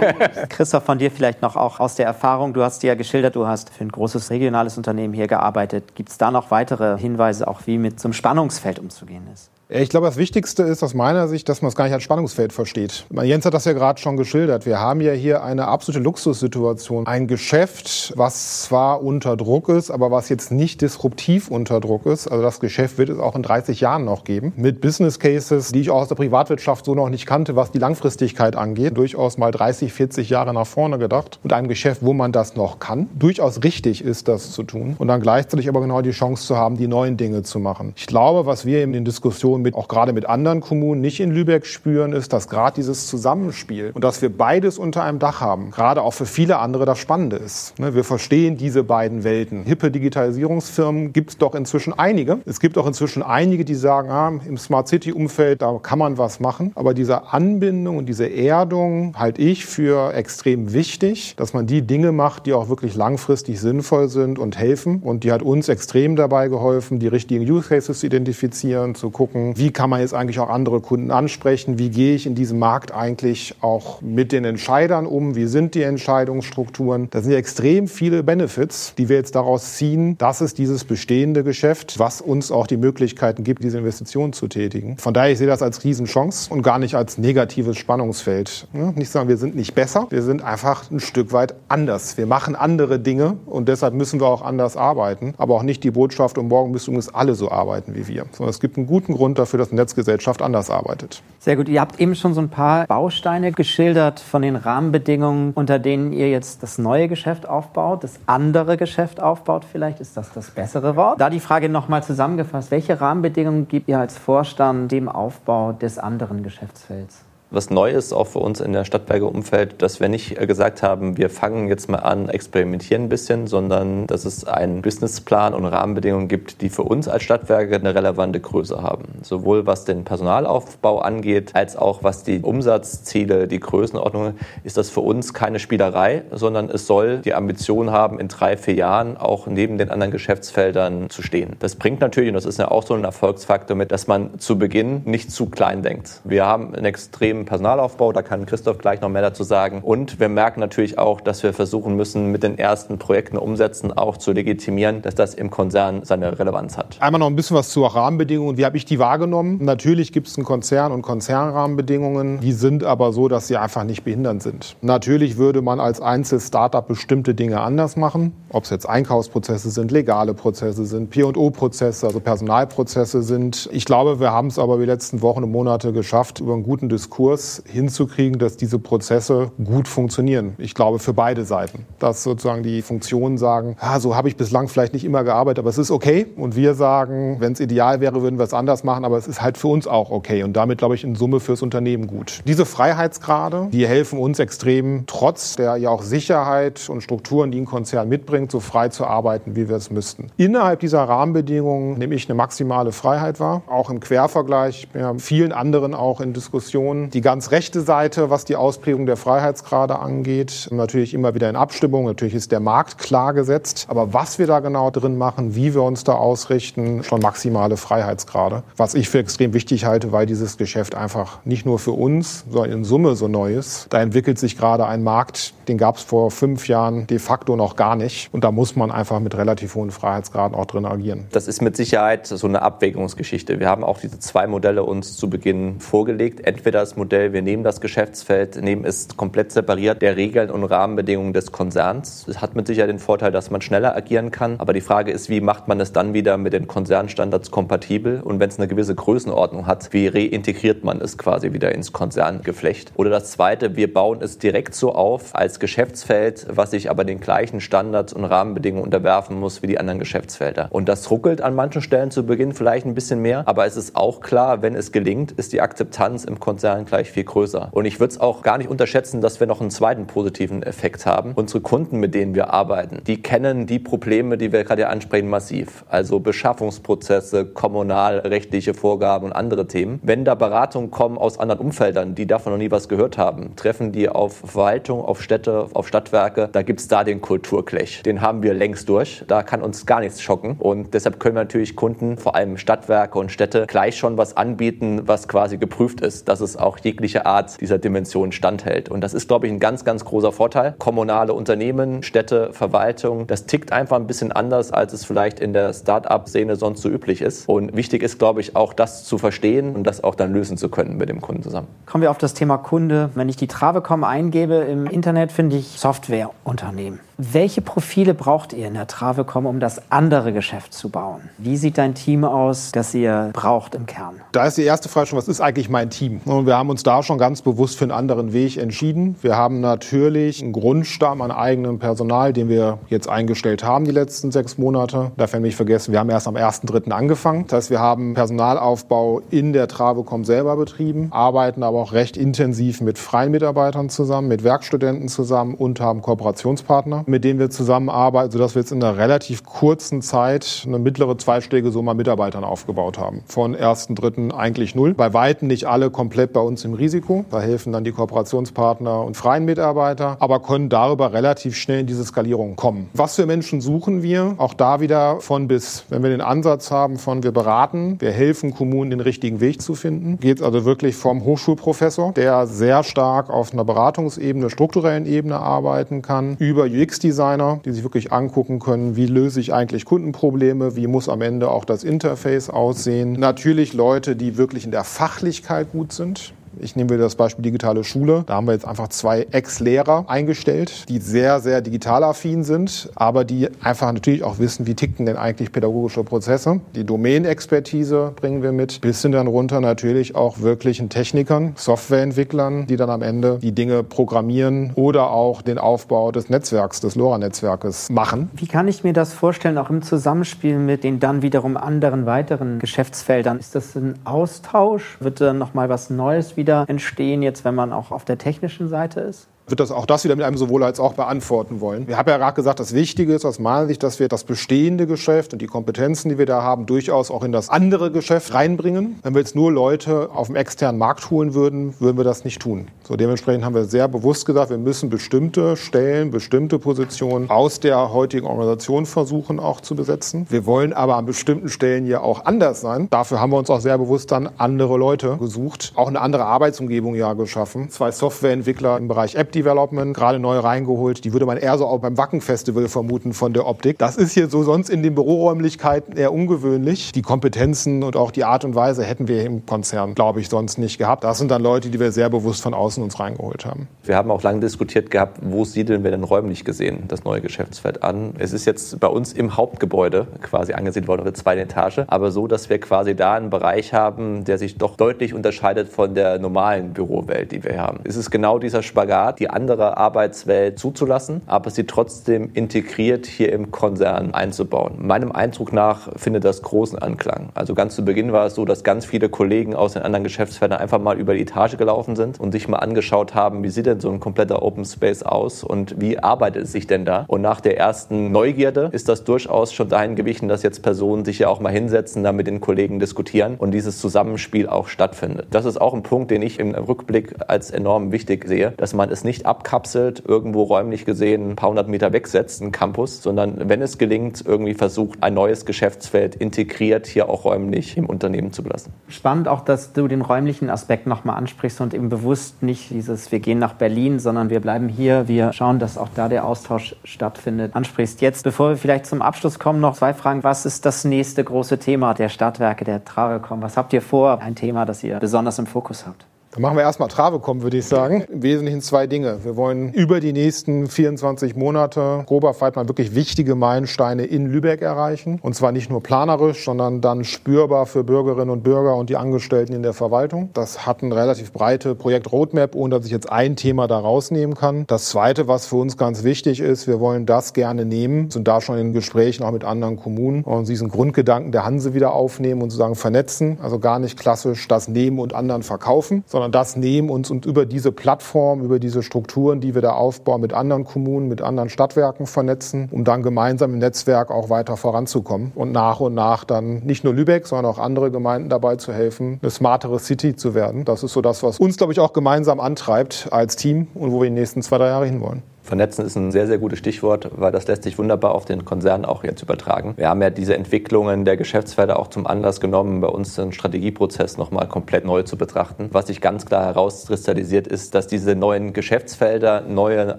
Christoph, von dir vielleicht noch auch aus der Erfahrung. Du hast dir ja geschildert, du hast für ein großes regionales Unternehmen hier gearbeitet. Gibt es da noch weitere Hinweise, auch wie mit so einem Spannungsfeld umzugehen ist? Ich glaube, das Wichtigste ist aus meiner Sicht, dass man es gar nicht als Spannungsfeld versteht. Jens hat das ja gerade schon geschildert. Wir haben ja hier eine absolute Luxussituation. Ein Geschäft, was zwar unter Druck ist, aber was jetzt nicht disruptiv unter Druck ist. Also das Geschäft wird es auch in 30 Jahren noch geben. Mit Business Cases, die ich auch aus der Privatwirtschaft so noch nicht kannte, was die Langfristigkeit angeht. Durchaus mal 30, 40 Jahre nach vorne gedacht. Und ein Geschäft, wo man das noch kann. Durchaus richtig ist, das zu tun. Und dann gleichzeitig aber genau die Chance zu haben, die neuen Dinge zu machen. Ich glaube, was wir in den Diskussionen Diskussion mit, auch gerade mit anderen Kommunen nicht in Lübeck spüren, ist, dass gerade dieses Zusammenspiel und dass wir beides unter einem Dach haben, gerade auch für viele andere das Spannende ist. Ne, wir verstehen diese beiden Welten. Hippe Digitalisierungsfirmen gibt es doch inzwischen einige. Es gibt auch inzwischen einige, die sagen, ah, im Smart City-Umfeld, da kann man was machen. Aber diese Anbindung und diese Erdung halte ich für extrem wichtig, dass man die Dinge macht, die auch wirklich langfristig sinnvoll sind und helfen. Und die hat uns extrem dabei geholfen, die richtigen Use Cases zu identifizieren, zu gucken, wie kann man jetzt eigentlich auch andere Kunden ansprechen, wie gehe ich in diesem Markt eigentlich auch mit den Entscheidern um, wie sind die Entscheidungsstrukturen. Da sind ja extrem viele Benefits, die wir jetzt daraus ziehen, dass es dieses bestehende Geschäft, was uns auch die Möglichkeiten gibt, diese Investitionen zu tätigen. Von daher, ich sehe das als Riesenchance und gar nicht als negatives Spannungsfeld. Nicht sagen, wir sind nicht besser, wir sind einfach ein Stück weit anders. Wir machen andere Dinge und deshalb müssen wir auch anders arbeiten, aber auch nicht die Botschaft, und morgen müssen übrigens alle so arbeiten wie wir, sondern es gibt einen guten Grund, Dafür, dass eine Netzgesellschaft anders arbeitet. Sehr gut. Ihr habt eben schon so ein paar Bausteine geschildert von den Rahmenbedingungen, unter denen ihr jetzt das neue Geschäft aufbaut, das andere Geschäft aufbaut. Vielleicht ist das das bessere Wort. Da die Frage nochmal zusammengefasst. Welche Rahmenbedingungen gibt ihr als Vorstand dem Aufbau des anderen Geschäftsfelds? Was Neues auch für uns in der Stadtwerke-Umfeld, dass wir nicht äh, gesagt haben, wir fangen jetzt mal an, experimentieren ein bisschen, sondern dass es einen Businessplan und Rahmenbedingungen gibt, die für uns als Stadtwerke eine relevante Größe haben. Sowohl was den Personalaufbau angeht, als auch was die Umsatzziele, die Größenordnung, ist das für uns keine Spielerei, sondern es soll die Ambition haben, in drei, vier Jahren auch neben den anderen Geschäftsfeldern zu stehen. Das bringt natürlich, und das ist ja auch so ein Erfolgsfaktor mit, dass man zu Beginn nicht zu klein denkt. Wir haben ein extrem im Personalaufbau. Da kann Christoph gleich noch mehr dazu sagen. Und wir merken natürlich auch, dass wir versuchen müssen, mit den ersten Projekten umsetzen, auch zu legitimieren, dass das im Konzern seine Relevanz hat. Einmal noch ein bisschen was zur Rahmenbedingungen. Wie habe ich die wahrgenommen? Natürlich gibt es einen Konzern und Konzernrahmenbedingungen. Die sind aber so, dass sie einfach nicht behindernd sind. Natürlich würde man als Einzel-Startup bestimmte Dinge anders machen. Ob es jetzt Einkaufsprozesse sind, legale Prozesse sind, P&O-Prozesse, also Personalprozesse sind. Ich glaube, wir haben es aber die letzten Wochen und Monate geschafft, über einen guten Diskurs Kurs hinzukriegen, dass diese Prozesse gut funktionieren. Ich glaube für beide Seiten. Dass sozusagen die Funktionen sagen, ah, so habe ich bislang vielleicht nicht immer gearbeitet, aber es ist okay. Und wir sagen, wenn es ideal wäre, würden wir es anders machen, aber es ist halt für uns auch okay. Und damit, glaube ich, in Summe fürs Unternehmen gut. Diese Freiheitsgrade, die helfen uns extrem, trotz der ja auch Sicherheit und Strukturen, die ein Konzern mitbringt, so frei zu arbeiten, wie wir es müssten. Innerhalb dieser Rahmenbedingungen nehme ich eine maximale Freiheit wahr, auch im Quervergleich. Ja vielen anderen auch in Diskussionen, die ganz rechte Seite, was die Ausprägung der Freiheitsgrade angeht, natürlich immer wieder in Abstimmung. Natürlich ist der Markt klar gesetzt. Aber was wir da genau drin machen, wie wir uns da ausrichten, schon maximale Freiheitsgrade. Was ich für extrem wichtig halte, weil dieses Geschäft einfach nicht nur für uns, sondern in Summe so neu ist. Da entwickelt sich gerade ein Markt, den gab es vor fünf Jahren de facto noch gar nicht. Und da muss man einfach mit relativ hohen Freiheitsgraden auch drin agieren. Das ist mit Sicherheit so eine Abwägungsgeschichte. Wir haben auch diese zwei Modelle uns zu Beginn vorgelegt. Entweder das Modell wir nehmen das Geschäftsfeld, nehmen es komplett separiert der Regeln und Rahmenbedingungen des Konzerns. Das hat mit Sicherheit den Vorteil, dass man schneller agieren kann. Aber die Frage ist, wie macht man es dann wieder mit den Konzernstandards kompatibel? Und wenn es eine gewisse Größenordnung hat, wie reintegriert man es quasi wieder ins Konzerngeflecht? Oder das Zweite, wir bauen es direkt so auf als Geschäftsfeld, was sich aber den gleichen Standards und Rahmenbedingungen unterwerfen muss wie die anderen Geschäftsfelder. Und das ruckelt an manchen Stellen zu Beginn vielleicht ein bisschen mehr. Aber es ist auch klar, wenn es gelingt, ist die Akzeptanz im Konzern gleich viel größer. Und ich würde es auch gar nicht unterschätzen, dass wir noch einen zweiten positiven Effekt haben. Unsere Kunden, mit denen wir arbeiten, die kennen die Probleme, die wir gerade ansprechen, massiv. Also Beschaffungsprozesse, kommunalrechtliche Vorgaben und andere Themen. Wenn da Beratungen kommen aus anderen Umfeldern, die davon noch nie was gehört haben, treffen die auf Verwaltung, auf Städte, auf Stadtwerke, da gibt es da den Kulturklech. Den haben wir längst durch. Da kann uns gar nichts schocken. Und deshalb können wir natürlich Kunden, vor allem Stadtwerke und Städte, gleich schon was anbieten, was quasi geprüft ist, dass es auch jegliche Art dieser Dimension standhält. Und das ist, glaube ich, ein ganz, ganz großer Vorteil. Kommunale Unternehmen, Städte, Verwaltung, das tickt einfach ein bisschen anders, als es vielleicht in der Start-up-Szene sonst so üblich ist. Und wichtig ist, glaube ich, auch das zu verstehen und das auch dann lösen zu können mit dem Kunden zusammen. Kommen wir auf das Thema Kunde. Wenn ich die Travecom eingebe im Internet, finde ich Softwareunternehmen. Welche Profile braucht ihr in der Travecom, um das andere Geschäft zu bauen? Wie sieht dein Team aus, das ihr braucht im Kern? Da ist die erste Frage schon, was ist eigentlich mein Team? Und wir haben uns da schon ganz bewusst für einen anderen Weg entschieden. Wir haben natürlich einen Grundstamm an eigenem Personal, den wir jetzt eingestellt haben die letzten sechs Monate. Darf ich nicht vergessen, wir haben erst am 1.3. angefangen. Das heißt, wir haben Personalaufbau in der Travecom selber betrieben, arbeiten aber auch recht intensiv mit freien Mitarbeitern zusammen, mit Werkstudenten zusammen und haben Kooperationspartner mit denen wir zusammenarbeiten, sodass wir jetzt in einer relativ kurzen Zeit eine mittlere zweistellige Summe an Mitarbeitern aufgebaut haben. Von 1.3. eigentlich null. Bei Weitem nicht alle komplett bei uns im Risiko. Da helfen dann die Kooperationspartner und freien Mitarbeiter, aber können darüber relativ schnell in diese Skalierung kommen. Was für Menschen suchen wir? Auch da wieder von bis. Wenn wir den Ansatz haben von wir beraten, wir helfen Kommunen den richtigen Weg zu finden, geht es also wirklich vom Hochschulprofessor, der sehr stark auf einer Beratungsebene, strukturellen Ebene arbeiten kann, über UX UX-Designer, die sich wirklich angucken können, wie löse ich eigentlich Kundenprobleme, wie muss am Ende auch das Interface aussehen. Natürlich Leute, die wirklich in der Fachlichkeit gut sind, Ich nehme wieder das Beispiel digitale Schule. Da haben wir jetzt einfach zwei Ex-Lehrer eingestellt, die sehr, sehr digital affin sind, aber die einfach natürlich auch wissen, wie ticken denn eigentlich pädagogische Prozesse. Die Domänexpertise bringen wir mit, bis hin dann runter natürlich auch wirklichen Technikern, Softwareentwicklern, die dann am Ende die Dinge programmieren oder auch den Aufbau des Netzwerks, des LoRa-Netzwerkes machen. Wie kann ich mir das vorstellen, auch im Zusammenspiel mit den dann wiederum anderen weiteren Geschäftsfeldern? Ist das ein Austausch? Wird dann nochmal was Neues wieder entstehen, jetzt wenn man auch auf der technischen Seite ist? Wird das auch das wieder mit einem sowohl als auch beantworten wollen. Wir haben ja gerade gesagt, das Wichtige ist aus meiner Sicht, dass wir das bestehende Geschäft und die Kompetenzen, die wir da haben, durchaus auch in das andere Geschäft reinbringen. Wenn wir jetzt nur Leute auf dem externen Markt holen würden, würden wir das nicht tun. So dementsprechend haben wir sehr bewusst gesagt, wir müssen bestimmte Stellen, bestimmte Positionen aus der heutigen Organisation versuchen auch zu besetzen. Wir wollen aber an bestimmten Stellen ja auch anders sein. Dafür haben wir uns auch sehr bewusst dann andere Leute gesucht, auch eine andere Arbeitsumgebung ja geschaffen. Zwei Softwareentwickler im Bereich App Development, gerade neu reingeholt. Die würde man eher so auch beim Wacken-Festival vermuten von der Optik. Das ist hier so sonst in den Büroräumlichkeiten eher ungewöhnlich. Die Kompetenzen und auch die Art und Weise hätten wir im Konzern, glaube ich, sonst nicht gehabt. Das sind dann Leute, die wir sehr bewusst von außen uns reingeholt haben. Wir haben auch lange diskutiert gehabt, wo siedeln wir denn räumlich gesehen das neue Geschäftsfeld an. Es ist jetzt bei uns im Hauptgebäude quasi angesiedelt worden, auf der zweiten Etage, aber so, dass wir quasi da einen Bereich haben, der sich doch deutlich unterscheidet von der normalen Bürowelt, die wir haben. Es ist genau dieser Spagat, die andere Arbeitswelt zuzulassen, aber sie trotzdem integriert hier im Konzern einzubauen. Meinem Eindruck nach findet das großen Anklang. Also ganz zu Beginn war es so, dass ganz viele Kollegen aus den anderen Geschäftsfeldern einfach mal über die Etage gelaufen sind und sich mal angeschaut haben, wie sieht denn so ein kompletter Open Space aus und wie arbeitet es sich denn da? Und nach der ersten Neugierde ist das durchaus schon dahin gewichen, dass jetzt Personen sich ja auch mal hinsetzen, da mit den Kollegen diskutieren und dieses Zusammenspiel auch stattfindet. Das ist auch ein Punkt, den ich im Rückblick als enorm wichtig sehe, dass man es nicht nicht abkapselt, irgendwo räumlich gesehen ein paar hundert Meter wegsetzt, ein Campus, sondern wenn es gelingt, irgendwie versucht, ein neues Geschäftsfeld integriert hier auch räumlich im Unternehmen zu belassen. Spannend auch, dass du den räumlichen Aspekt nochmal ansprichst und eben bewusst nicht dieses, wir gehen nach Berlin, sondern wir bleiben hier, wir schauen, dass auch da der Austausch stattfindet, ansprichst. Jetzt, bevor wir vielleicht zum Abschluss kommen, noch zwei Fragen. Was ist das nächste große Thema der Stadtwerke, der Travecom? Was habt ihr vor? Ein Thema, das ihr besonders im Fokus habt? Dann machen wir erstmal Trave kommen, würde ich sagen. Im Wesentlichen zwei Dinge. Wir wollen über die nächsten 24 Monate groberweit mal wirklich wichtige Meilensteine in Lübeck erreichen. Und zwar nicht nur planerisch, sondern dann spürbar für Bürgerinnen und Bürger und die Angestellten in der Verwaltung. Das hat eine relativ breite Projekt-Roadmap, ohne dass ich jetzt ein Thema da rausnehmen kann. Das zweite, was für uns ganz wichtig ist, wir wollen das gerne nehmen, sind da schon in Gesprächen auch mit anderen Kommunen und diesen Grundgedanken der Hanse wieder aufnehmen und sozusagen vernetzen. Also gar nicht klassisch das nehmen und anderen verkaufen, sondern das nehmen uns und über diese Plattform, über diese Strukturen, die wir da aufbauen, mit anderen Kommunen, mit anderen Stadtwerken vernetzen, um dann gemeinsam im Netzwerk auch weiter voranzukommen und nach und nach dann nicht nur Lübeck, sondern auch andere Gemeinden dabei zu helfen, eine smartere City zu werden. Das ist so das, was uns, glaube ich, auch gemeinsam antreibt als Team und wo wir in den nächsten zwei, drei Jahre hinwollen. Vernetzen ist ein sehr, sehr gutes Stichwort, weil das lässt sich wunderbar auf den Konzern auch jetzt übertragen. Wir haben ja diese Entwicklungen der Geschäftsfelder auch zum Anlass genommen, bei uns den Strategieprozess nochmal komplett neu zu betrachten. Was sich ganz klar herauskristallisiert ist, dass diese neuen Geschäftsfelder, neue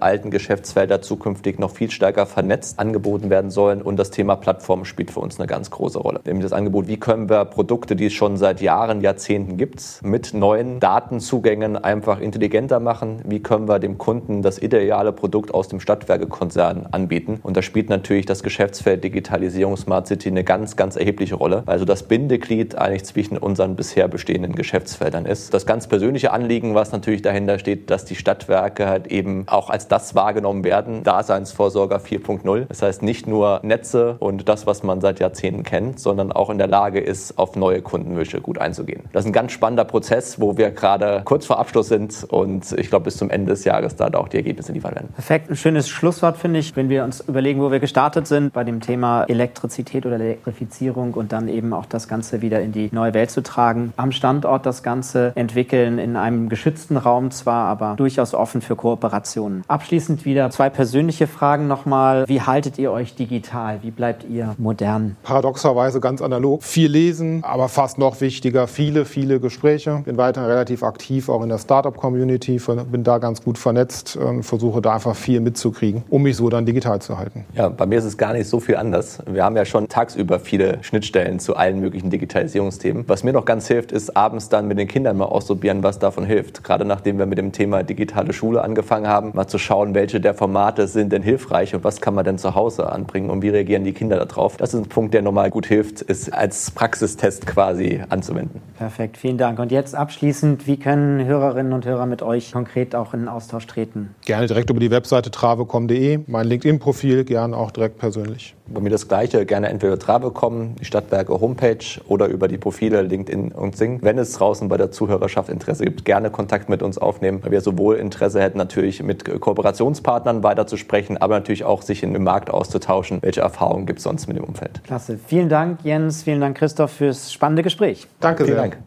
alten Geschäftsfelder zukünftig noch viel stärker vernetzt angeboten werden sollen und das Thema Plattform spielt für uns eine ganz große Rolle. Nämlich das Angebot, wie können wir Produkte, die es schon seit Jahren, Jahrzehnten gibt, mit neuen Datenzugängen einfach intelligenter machen? Wie können wir dem Kunden das ideale Produkt Produkt aus dem Stadtwerkekonzern anbieten. Und da spielt natürlich das Geschäftsfeld Digitalisierung Smart City eine ganz, ganz erhebliche Rolle. Also das Bindeglied eigentlich zwischen unseren bisher bestehenden Geschäftsfeldern ist. Das ganz persönliche Anliegen, was natürlich dahinter steht, dass die Stadtwerke halt eben auch als das wahrgenommen werden, Daseinsvorsorger 4.0. Das heißt nicht nur Netze und das, was man seit Jahrzehnten kennt, sondern auch in der Lage ist, auf neue Kundenwünsche gut einzugehen. Das ist ein ganz spannender Prozess, wo wir gerade kurz vor Abschluss sind und ich glaube, bis zum Ende des Jahres da auch die Ergebnisse liefern werden. Perfekt, ein schönes Schlusswort finde ich, wenn wir uns überlegen, wo wir gestartet sind bei dem Thema Elektrizität oder Elektrifizierung und dann eben auch das Ganze wieder in die neue Welt zu tragen. Am Standort das Ganze entwickeln, in einem geschützten Raum zwar, aber durchaus offen für Kooperationen. Abschließend wieder zwei persönliche Fragen nochmal. Wie haltet ihr euch digital? Wie bleibt ihr modern? Paradoxerweise ganz analog. Viel lesen, aber fast noch wichtiger, viele, viele Gespräche. Bin weiterhin relativ aktiv, auch in der Startup-Community, bin da ganz gut vernetzt, versuche da einfach einfach viel mitzukriegen, um mich so dann digital zu halten. Ja, bei mir ist es gar nicht so viel anders. Wir haben ja schon tagsüber viele Schnittstellen zu allen möglichen Digitalisierungsthemen. Was mir noch ganz hilft, ist abends dann mit den Kindern mal ausprobieren, was davon hilft. Gerade nachdem wir mit dem Thema digitale Schule angefangen haben, mal zu schauen, welche der Formate sind denn hilfreich und was kann man denn zu Hause anbringen und wie reagieren die Kinder darauf. Das ist ein Punkt, der nochmal gut hilft, ist als Praxistest quasi anzuwenden. Perfekt, vielen Dank. Und jetzt abschließend, wie können Hörerinnen und Hörer mit euch konkret auch in den Austausch treten? Gerne direkt über die Webseite travecom.de, mein LinkedIn-Profil, gerne auch direkt persönlich. Bei mir das Gleiche, gerne entweder Travecom, die Stadtwerke Homepage oder über die Profile LinkedIn und Sing. Wenn es draußen bei der Zuhörerschaft Interesse gibt, gerne Kontakt mit uns aufnehmen, weil wir sowohl Interesse hätten, natürlich mit Kooperationspartnern weiterzusprechen, aber natürlich auch sich in dem Markt auszutauschen. Welche Erfahrungen gibt es sonst mit dem Umfeld? Klasse. Vielen Dank, Jens. Vielen Dank, Christoph, fürs spannende Gespräch. Danke Vielen sehr. Dank.